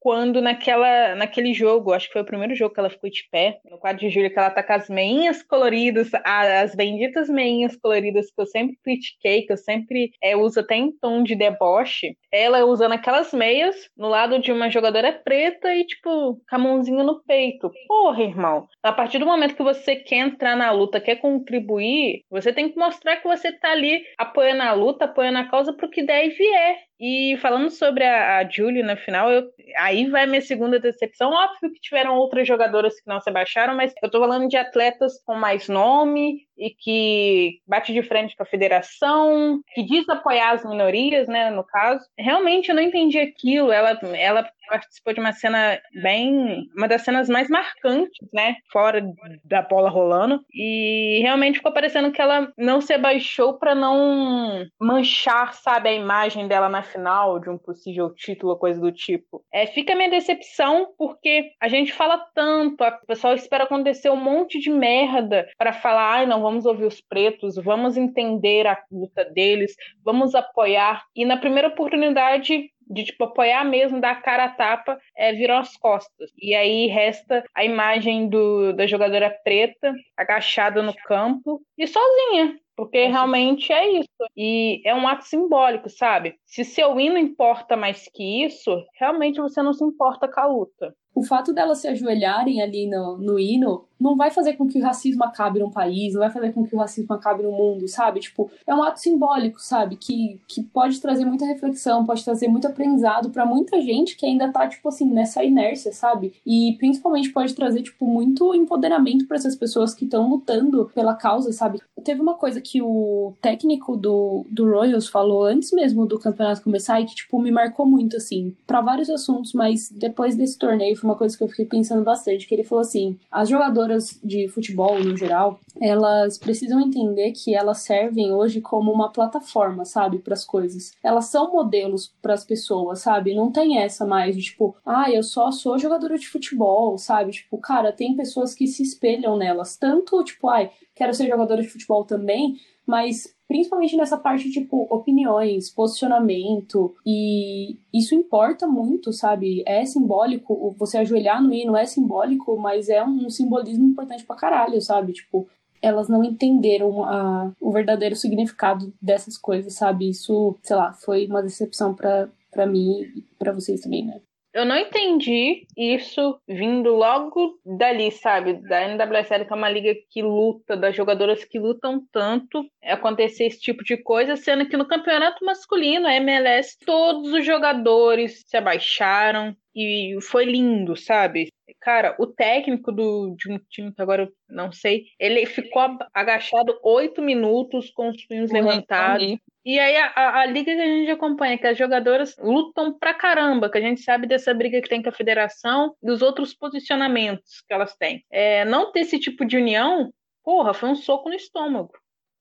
quando naquela, naquele jogo, acho que foi o primeiro jogo que ela ficou de pé, no quadro de julho, que ela tá com as meinhas coloridas, as benditas meinhas coloridas que eu sempre critiquei, que eu sempre é, uso até em tom de deboche, ela usando aquelas meias no lado de uma jogadora preta e, tipo, com a mãozinha no peito. Porra, irmão. A partir do momento que você quer entrar na luta, quer contribuir, você tem que mostrar que você tá ali apoiando a luta, apoiando a causa pro que der e vier. E falando sobre a, a Julie na final, eu, aí vai minha segunda decepção. Óbvio que tiveram outras jogadoras que não se abaixaram, mas eu tô falando de atletas com mais nome e que bate de frente com a federação, que diz apoiar as minorias, né, no caso. Realmente eu não entendi aquilo. Ela, ela participou de uma cena bem. uma das cenas mais marcantes, né? Fora da bola rolando. E realmente ficou parecendo que ela não se abaixou para não manchar, sabe, a imagem dela na final de um possível título ou coisa do tipo. É, fica a minha decepção, porque a gente fala tanto, o pessoal espera acontecer um monte de merda para falar, ai, não, vamos ouvir os pretos, vamos entender a luta deles, vamos apoiar. E na primeira oportunidade de tipo apoiar mesmo, dar a cara a tapa, é, virou as costas. E aí resta a imagem do, da jogadora preta agachada no campo e sozinha. Porque realmente é isso. E é um ato simbólico, sabe? Se seu hino importa mais que isso, realmente você não se importa com a luta.
O fato delas se ajoelharem ali no, no hino não vai fazer com que o racismo acabe num país, não vai fazer com que o racismo acabe no mundo, sabe? Tipo, é um ato simbólico, sabe? Que, que pode trazer muita reflexão, pode trazer muito aprendizado para muita gente que ainda tá, tipo assim, nessa inércia, sabe? E principalmente pode trazer, tipo, muito empoderamento para essas pessoas que estão lutando pela causa, sabe? Teve uma coisa que o técnico do, do Royals falou antes mesmo do campeonato começar e que, tipo, me marcou muito, assim, para vários assuntos, mas depois desse torneio foi uma coisa que eu fiquei pensando bastante, que ele falou assim, as jogadoras de futebol no geral, elas precisam entender que elas servem hoje como uma plataforma, sabe, para as coisas. Elas são modelos para as pessoas, sabe? Não tem essa mais de tipo, ah, eu só sou jogadora de futebol, sabe? Tipo, cara, tem pessoas que se espelham nelas, tanto tipo, ai, quero ser jogadora de futebol também, mas principalmente nessa parte tipo opiniões, posicionamento e isso importa muito, sabe? É simbólico, você ajoelhar no hino é simbólico, mas é um simbolismo importante pra caralho, sabe? Tipo, elas não entenderam a, o verdadeiro significado dessas coisas, sabe? Isso, sei lá, foi uma decepção para para mim e para vocês também, né?
Eu não entendi isso vindo logo dali, sabe? Da NWSL, que é uma liga que luta, das jogadoras que lutam tanto, acontecer esse tipo de coisa, sendo que no campeonato masculino, a MLS, todos os jogadores se abaixaram e foi lindo, sabe? cara, o técnico do, de um time que agora eu não sei, ele ficou agachado oito minutos com os punhos levantados. E aí a, a, a, liga que a gente acompanha, que as jogadoras lutam pra caramba, que a gente sabe dessa briga que tem com a federação, dos outros posicionamentos que elas têm. É, não ter esse tipo de união, porra, foi um soco no estômago.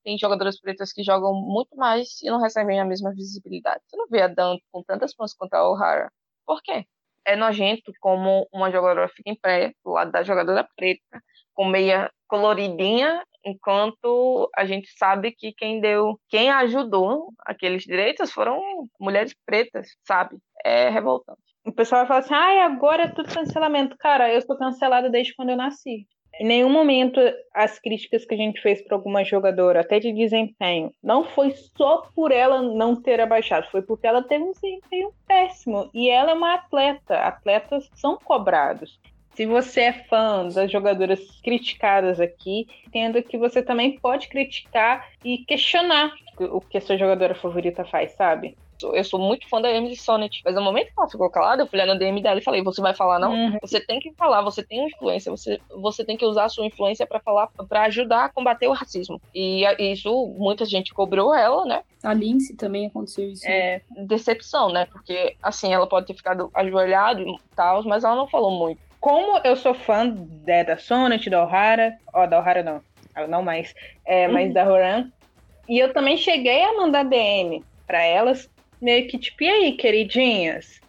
Tem jogadoras pretas que jogam muito mais e não recebem a mesma visibilidade. Você não vê a Dan com tantas pontos quanto a O'Hara. Por quê? É nojento como uma jogadora fica em pé do lado da jogadora preta, com meia coloridinha, enquanto a gente sabe que quem deu, quem ajudou aqueles direitos foram mulheres pretas, sabe? É revoltante.
O pessoal vai falar assim: ah, agora é tudo cancelamento. Cara, eu sou cancelada desde quando eu nasci. Em nenhum momento as críticas que a gente fez para alguma jogadora, até de desempenho, não foi só por ela não ter abaixado, foi porque ela teve um desempenho péssimo. E ela é uma atleta. Atletas são cobrados. Se você é fã das jogadoras criticadas aqui, entenda que você também pode criticar e questionar o que a sua jogadora favorita faz, sabe?
eu sou muito fã da Emily Sonnet, mas no momento que ela ficou calada, eu fui na DM dela e falei: Você vai falar, não? Uhum. Você tem que falar, você tem influência, você, você tem que usar a sua influência para falar, para ajudar a combater o racismo. E isso, muita gente cobrou ela, né?
A Lindsay também aconteceu isso.
É, decepção, né? Porque, assim, ela pode ter ficado ajoelhada e tal, mas ela não falou muito.
Como eu sou fã né, da Sonnet, da O'Hara, ó, da O'Hara não, não mais, é, mas da Horan, e eu também cheguei a mandar DM para elas meio que tipo, e aí, queridinhas?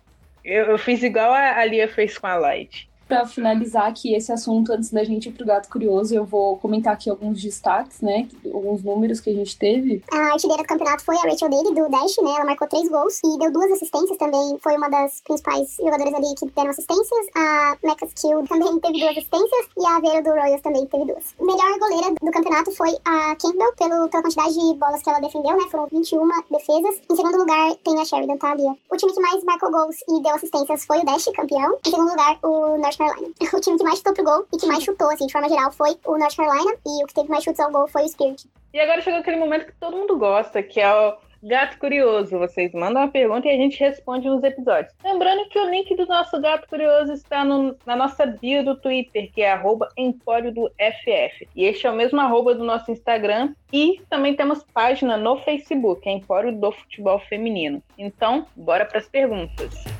Eu, eu fiz igual a, a Lia fez com a Light
para finalizar aqui esse assunto, antes da gente ir pro Gato Curioso, eu vou comentar aqui alguns destaques, né? Alguns números que a gente teve.
A artilheira do campeonato foi a Rachel Daly, do Dash, né? Ela marcou três gols e deu duas assistências também. Foi uma das principais jogadoras ali que deram assistências. A Mecca Skill também teve duas assistências e a Vera do Royals também teve duas. Melhor goleira do campeonato foi a Campbell, pelo, pela quantidade de bolas que ela defendeu, né? Foram 21 defesas. Em segundo lugar, tem a Sheridan, tá, Lia? O time que mais marcou gols e deu assistências foi o Dash, campeão. Em segundo lugar, o North Carolina. O time que mais chutou pro gol e que mais chutou, assim, de forma geral, foi o North Carolina. E o que teve mais chutes ao gol foi o Spirit.
E agora chegou aquele momento que todo mundo gosta, que é o Gato Curioso. Vocês mandam uma pergunta e a gente responde nos episódios. Lembrando que o link do nosso Gato Curioso está no, na nossa bio do Twitter, que é arroba Empório do FF. E este é o mesmo arroba do nosso Instagram. E também temos página no Facebook, é Empório do Futebol Feminino. Então, bora para as perguntas.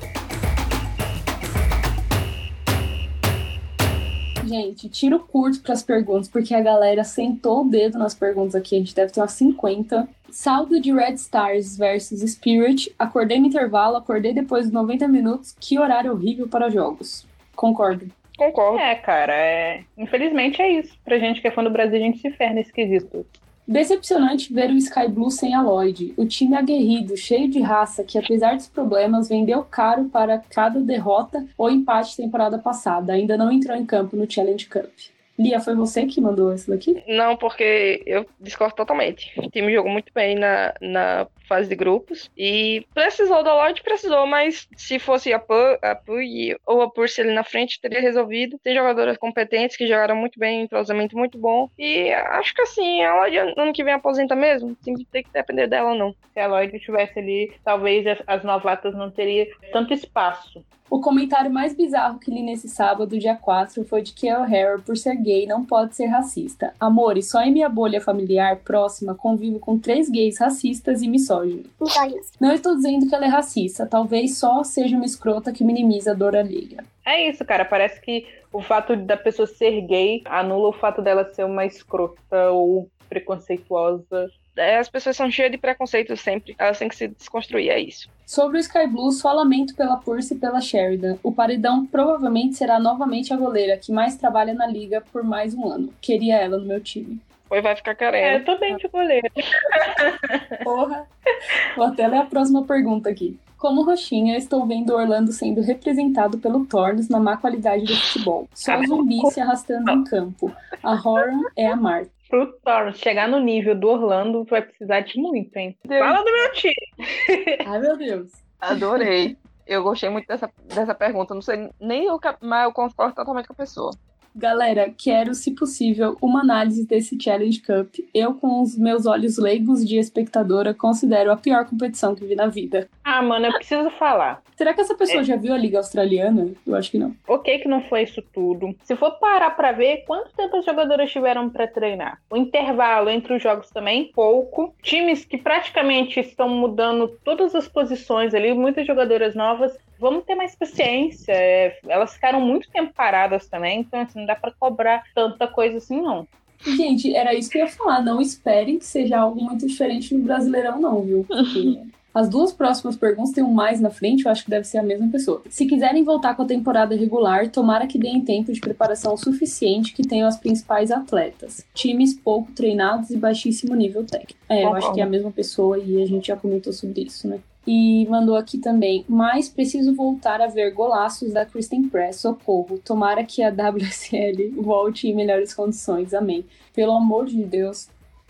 Gente, tiro curto para as perguntas, porque a galera sentou o dedo nas perguntas aqui. A gente deve ter umas 50. Saldo de Red Stars versus Spirit. Acordei no intervalo, acordei depois de 90 minutos. Que horário horrível para jogos. Concordo.
Concordo. É, cara, é... infelizmente é isso. Pra gente que é fã do Brasil, a gente se ferra nesse quesito.
Decepcionante ver o Sky Blue sem a Lloyd. O time aguerrido, cheio de raça, que apesar dos problemas vendeu caro para cada derrota ou empate temporada passada, ainda não entrou em campo no Challenge Cup. Lia, foi você que mandou isso daqui?
Não, porque eu discordo totalmente. O time jogou muito bem na, na fase de grupos e precisou da Lloyd, precisou, mas se fosse a Pui ou a Purse ali na frente, teria resolvido. Tem jogadoras competentes que jogaram muito bem, entrosamento muito bom e acho que assim, a Lloyd ano que vem aposenta mesmo, tem que, tem que depender dela não.
Se a Lloyd estivesse ali, talvez as, as novatas não teriam tanto espaço.
O comentário mais bizarro que li nesse sábado, dia 4, foi de que a O'Hara, por ser gay, não pode ser racista. Amores, só em minha bolha familiar próxima convivo com três gays racistas e misóginos. Não estou dizendo que ela é racista, talvez só seja uma escrota que minimiza a dor alheia.
É isso, cara. Parece que o fato da pessoa ser gay anula o fato dela ser uma escrota ou preconceituosa
é, as pessoas são cheias de preconceitos sempre. Elas têm que se desconstruir, é isso.
Sobre o Sky Blue, só lamento pela Purse e pela Sheridan. O Paredão provavelmente será novamente a goleira que mais trabalha na liga por mais um ano. Queria ela no meu time.
Pois vai ficar carente.
É, eu tô bem de goleira. <laughs>
Porra. Vou até ler a próxima pergunta aqui. Como roxinha, estou vendo Orlando sendo representado pelo Tornos na má qualidade do futebol. Só zumbi se arrastando em campo. A Horan é a Marta
pro Thor chegar no nível do Orlando, vai precisar de muito, hein? Deus. Fala do meu time! <laughs>
Ai, meu Deus.
Adorei. Eu gostei muito dessa, dessa pergunta. Não sei nem eu, mas eu concordo totalmente com a pessoa.
Galera, quero, se possível, uma análise desse Challenge Cup. Eu, com os meus olhos leigos de espectadora, considero a pior competição que vi na vida.
Ah, mano, eu preciso falar.
Será que essa pessoa
É.
já viu a Liga Australiana? Eu acho que não.
Ok que não foi isso tudo. Se for parar pra ver, quanto tempo as jogadoras tiveram pra treinar? O intervalo entre os jogos também, pouco. Times que praticamente estão mudando todas as posições ali, muitas jogadoras novas. Vamos ter mais paciência. é, elas ficaram muito tempo paradas também, então assim, não dá pra cobrar tanta coisa assim, não.
Gente, era isso que eu ia falar. Não esperem que seja algo muito diferente no Brasileirão, não, viu? Porque as duas próximas perguntas tem um mais na frente, eu acho que deve ser a mesma pessoa. Se quiserem voltar com a temporada regular, tomara que deem tempo de preparação suficiente que tenham as principais atletas. Times pouco treinados e baixíssimo nível técnico. É, eu acho que é a mesma pessoa e a gente já comentou sobre isso, né? E mandou aqui também, mas preciso voltar a ver golaços da Kristen Press, socorro. Tomara que a WSL volte em melhores condições, amém. Pelo amor de Deus,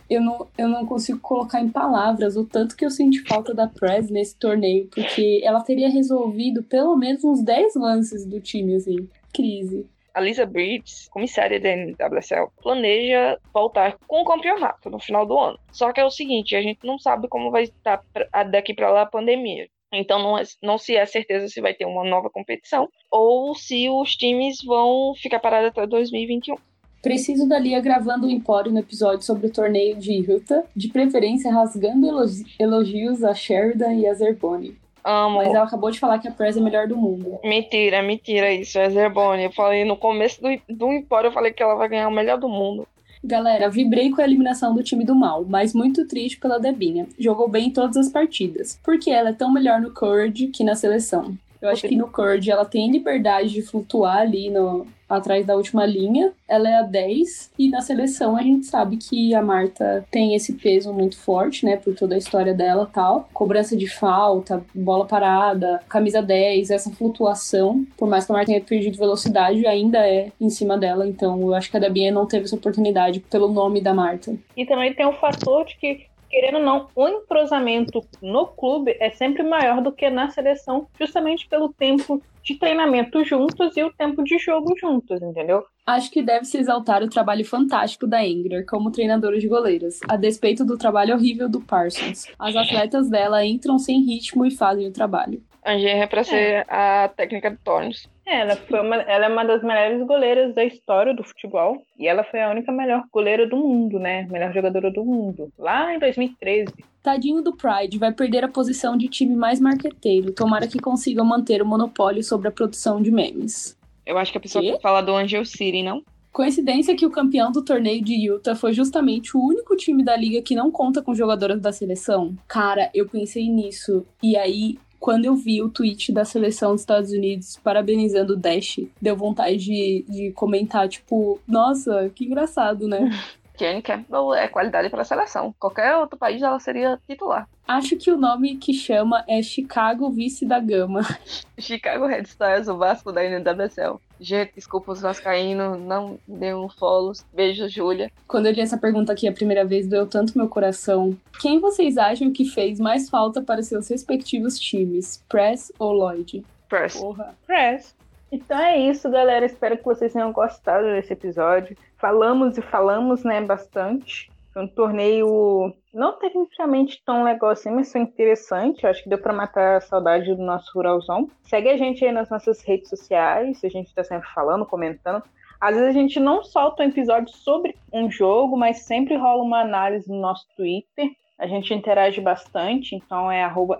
eu não, eu não consigo colocar em palavras o tanto que eu senti falta da Press nesse torneio, porque ela teria resolvido pelo menos uns 10 lances do time, assim. Crise.
A Lisa Bridges, comissária da NWSL, planeja voltar com o campeonato no final do ano. Só que é o seguinte, a gente não sabe como vai estar daqui para lá a pandemia. Então não, é- não se é certeza se vai ter uma nova competição ou se os times vão ficar parados até 2021.
Preciso da Lia gravando o Empório no episódio sobre o torneio de Utah, de preferência rasgando elogi- elogios a Sheridan e a Zerboni.
Amo.
Mas ela acabou de falar que a Press é a melhor do mundo.
Mentira, mentira isso, é Zerboni. Eu falei no começo do, do Empório, eu falei que ela vai ganhar o melhor do mundo.
Galera, vibrei com a eliminação do time do mal, mas muito triste pela Debinha. Jogou bem em todas as partidas. Porque ela é tão melhor no Courage que na seleção. Eu acho que no Courage ela tem liberdade de flutuar ali no, atrás da última linha. Ela é a 10. E na seleção a gente sabe que a Marta tem esse peso muito forte, né? Por toda a história dela tal. Cobrança de falta, bola parada, camisa 10, essa flutuação. Por mais que a Marta tenha perdido velocidade, ainda é em cima dela. Então eu acho que a Debinha não teve essa oportunidade pelo nome da Marta.
E também tem o fator de que, querendo ou não, o entrosamento no clube é sempre maior do que na seleção, justamente pelo tempo de treinamento juntos e o tempo de jogo juntos, entendeu?
Acho que deve se exaltar o trabalho fantástico da Ingrid como treinadora de goleiras, a despeito do trabalho horrível do Parsons. As atletas dela entram sem ritmo e fazem o trabalho.
A Angel é pra ser a técnica de Tornes.
É, Ela, foi uma, ela é uma das melhores goleiras da história do futebol e ela foi a única melhor goleira do mundo, né? Melhor jogadora do mundo, lá em 2013.
Tadinho do Pride vai perder a posição de time mais marqueteiro. Tomara que consigam manter o monopólio sobre a produção de memes.
Eu acho que a pessoa
Quê?
quer falar do Angel City, não?
Coincidência que o campeão do torneio de Utah foi justamente o único time da liga que não conta com jogadoras da seleção? Cara, eu pensei nisso. E aí, quando eu vi o tweet da seleção dos Estados Unidos parabenizando o Dash, deu vontade de, de comentar, tipo, nossa, que engraçado, né? <laughs>
Jane Campbell é qualidade para a seleção. Qualquer outro país ela seria titular.
Acho que o nome que chama é Chicago Vice da Gama. <laughs>
Chicago Red Stars, o Vasco da NWSL. Gente, desculpa os vascaínos, não dê um follow. Beijo, Júlia.
Quando eu li essa pergunta aqui a primeira vez, doeu tanto meu coração. Quem vocês acham que fez mais falta para seus respectivos times? Press ou Lloyd?
Press.
Porra.
Press. Então é isso, galera. Espero que vocês tenham gostado desse episódio. Falamos e falamos, né, bastante. Foi um torneio não tecnicamente tão legal assim, mas foi interessante. Eu acho que deu pra matar a saudade do nosso ruralzão. Segue a gente aí nas nossas redes sociais. A gente tá sempre falando, comentando. Às vezes a gente não solta um episódio sobre um jogo, mas sempre rola uma análise no nosso Twitter. A gente interage bastante, então é arroba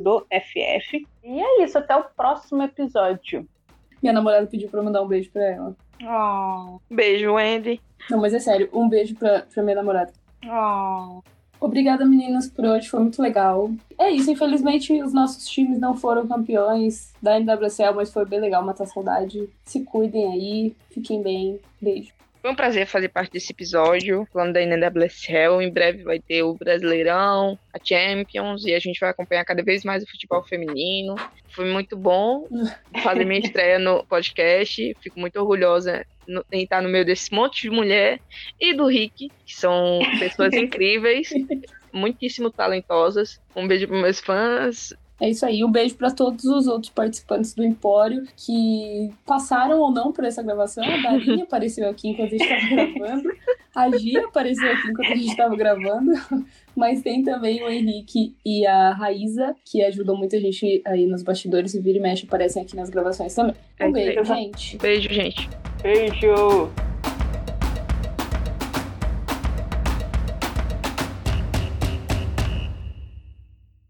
do FF. E é isso, até o próximo episódio.
Minha namorada pediu pra eu mandar um beijo pra ela.
Oh,
Beijo, Andy.
Não, mas é sério, um beijo pra, pra minha namorada.
oh.
Obrigada, meninas, por hoje, foi muito legal. É isso, infelizmente os nossos times não foram campeões da NWSL, mas foi bem legal matar a saudade. Se cuidem aí, fiquem bem. Beijo.
Foi um prazer fazer parte desse episódio, falando da NWSL. Em breve vai ter o Brasileirão, a Champions, e a gente vai acompanhar cada vez mais o futebol feminino. Foi muito bom fazer minha estreia no podcast. Fico muito orgulhosa em estar no meio desse monte de mulher e do Rick, que são pessoas incríveis, muitíssimo talentosas. Um beijo para meus fãs.
É isso aí. Um beijo para todos os outros participantes do Empório que passaram ou não por essa gravação. A Darinha <laughs> apareceu aqui enquanto a gente estava gravando. A Gia apareceu aqui enquanto a gente estava gravando. Mas tem também o Henrique e a Raíza, que ajudam muita gente aí nos bastidores e vira e mexe aparecem aqui nas gravações também. Um
É isso
beijo, gente.
Beijo, gente.
Beijo!